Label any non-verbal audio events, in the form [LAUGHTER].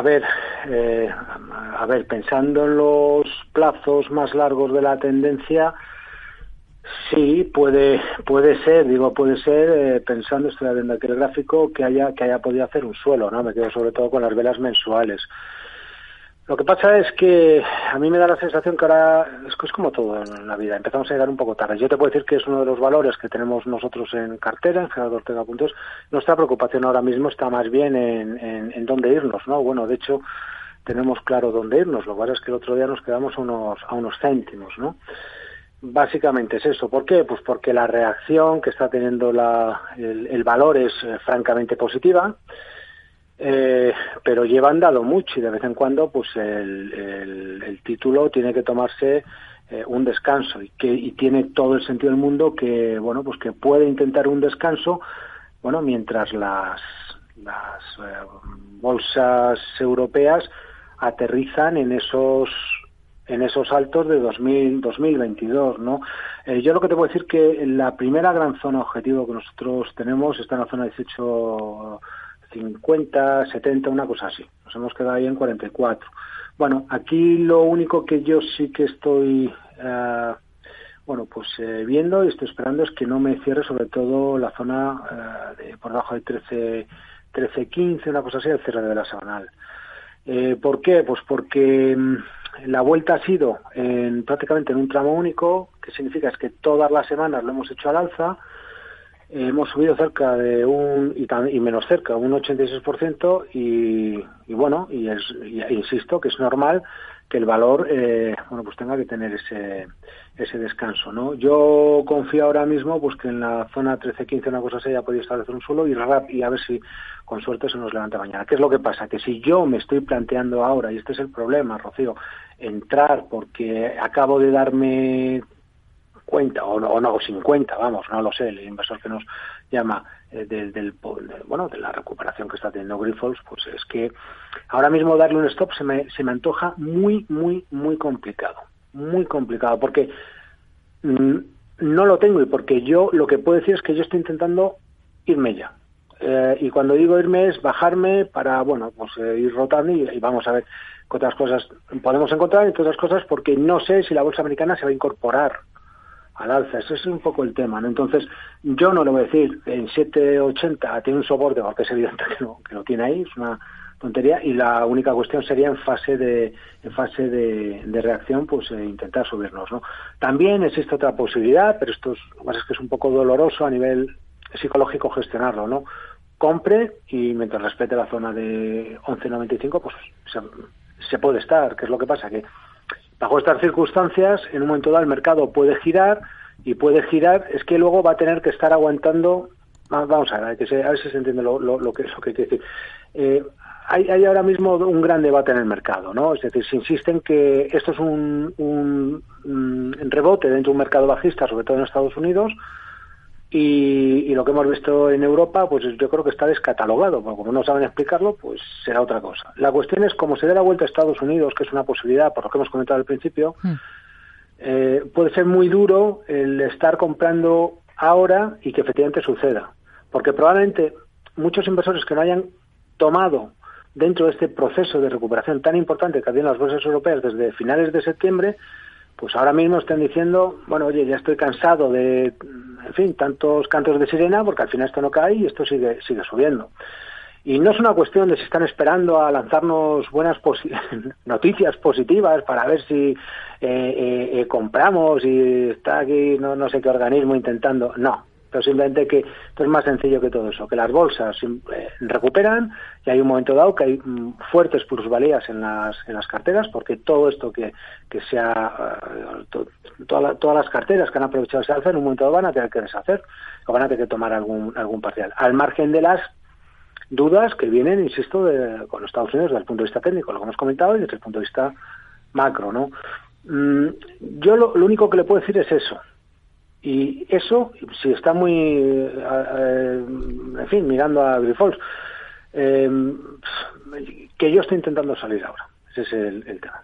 a ver, eh, a ver, pensando en los plazos más largos de la tendencia, sí puede puede ser, digo puede ser eh, pensando estoy viendo aquí el gráfico que haya que haya podido hacer un suelo, ¿no? Me quedo sobre todo con las velas mensuales. Lo que pasa es que a mí me da la sensación que ahora es, es como todo en la vida, empezamos a llegar un poco tarde. Yo te puedo decir que es uno de los valores que tenemos nosotros en cartera, en Gerardo Ortega Puntos. Nuestra preocupación ahora mismo está más bien en, en, en dónde irnos, ¿no? Bueno, de hecho, tenemos claro dónde irnos. Lo que es que el otro día nos quedamos a unos, a unos céntimos, ¿no? Básicamente es eso. ¿Por qué? Pues porque la reacción que está teniendo la, el, el valor es eh, francamente positiva eh, pero llevan dado mucho y de vez en cuando pues el, el, título tiene que tomarse eh, un descanso y que y tiene todo el sentido del mundo que bueno pues que puede intentar un descanso bueno mientras las las eh, bolsas europeas aterrizan en esos en esos altos de 2000, 2022, ¿no? Eh, yo lo que te puedo decir que la primera gran zona objetivo que nosotros tenemos está en la zona 18 50, 70, una cosa así. Nos hemos quedado ahí en 44. Bueno, aquí lo único que yo sí que estoy, eh, bueno, pues eh, viendo y estoy esperando es que no me cierre sobre todo la zona eh, por debajo de 13, 13, 15, una cosa así, el cierre de la semanal. Eh, ¿Por qué? Pues porque mm, la vuelta ha sido en, prácticamente en un tramo único, que significa es que todas las semanas lo hemos hecho al alza, hemos subido cerca de un y, menos cerca un 86% y, y bueno y, es, y, insisto que es normal que el valor eh, bueno pues tenga que tener ese ese descanso no yo confío ahora mismo pues que en la zona 13-15 una cosa así ya podido establecer un suelo y rap y a ver si con suerte se nos levanta mañana. Qué es lo que pasa que si yo me estoy planteando ahora y este es el problema Rocío entrar porque acabo de darme cuenta o no, o no 50 vamos no lo sé el inversor que nos llama eh, del, del de, bueno de la recuperación que está teniendo Grifols pues es que ahora mismo darle un stop se me se me antoja muy muy muy complicado muy complicado porque mm, no lo tengo y porque yo lo que puedo decir es que yo estoy intentando irme ya. Eh, y cuando digo irme es bajarme para bueno pues eh, ir rotando y, y vamos a ver qué otras cosas podemos encontrar y otras cosas porque no sé si la bolsa americana se va a incorporar al alza. Ese es un poco el tema, ¿no? Entonces, yo no le voy a decir en 7.80 tiene un soporte, porque es evidente que lo, que lo tiene ahí, es una tontería, y la única cuestión sería en fase de, en fase de, de reacción, pues eh, intentar subirnos, ¿no? También existe otra posibilidad, pero esto es, lo que pasa es que es un poco doloroso a nivel psicológico gestionarlo, ¿no? Compre y mientras respete la zona de 11.95, pues se, se puede estar, ¿qué es lo que pasa? Que Bajo estas circunstancias, en un momento dado el mercado puede girar y puede girar, es que luego va a tener que estar aguantando. Vamos a ver, a ver si se entiende lo, lo, lo que, lo que quiere decir. Eh, hay, hay, ahora mismo un gran debate en el mercado, ¿no? Es decir, se insiste en que esto es un, un rebote dentro de un mercado bajista, sobre todo en Estados Unidos, y, y, lo que hemos visto en Europa, pues yo creo que está descatalogado, porque como no saben explicarlo, pues será otra cosa. La cuestión es cómo se dé la vuelta a Estados Unidos, que es una posibilidad, por lo que hemos comentado al principio, mm. eh, puede ser muy duro el estar comprando ahora y que efectivamente suceda, porque probablemente muchos inversores que no hayan tomado dentro de este proceso de recuperación tan importante que había en las bolsas europeas desde finales de septiembre, pues ahora mismo están diciendo, bueno, oye, ya estoy cansado de, en fin, tantos cantos de sirena, porque al final esto no cae y esto sigue, sigue subiendo. Y no es una cuestión de si están esperando a lanzarnos buenas [LAUGHS] noticias positivas para ver si eh, eh, eh, compramos y está aquí no, no sé qué organismo intentando. No, pero simplemente que esto es más sencillo que todo eso, que las bolsas eh, recuperan y hay un momento dado que hay mm, fuertes plusvalías en las, en las carteras, porque todo esto que, que sea, uh, to, toda la, todas las carteras que han aprovechado ese alza en un momento dado van a tener que deshacer o van a tener que tomar algún, algún parcial, al margen de las dudas que vienen, insisto, de, con Estados Unidos desde el punto de vista técnico, lo que hemos comentado, y desde el punto de vista macro, ¿no? Mm, yo lo único que le puedo decir es eso, y eso, si está muy, eh, en fin, mirando a Grifols, eh, que yo estoy intentando salir ahora. Ese es el tema.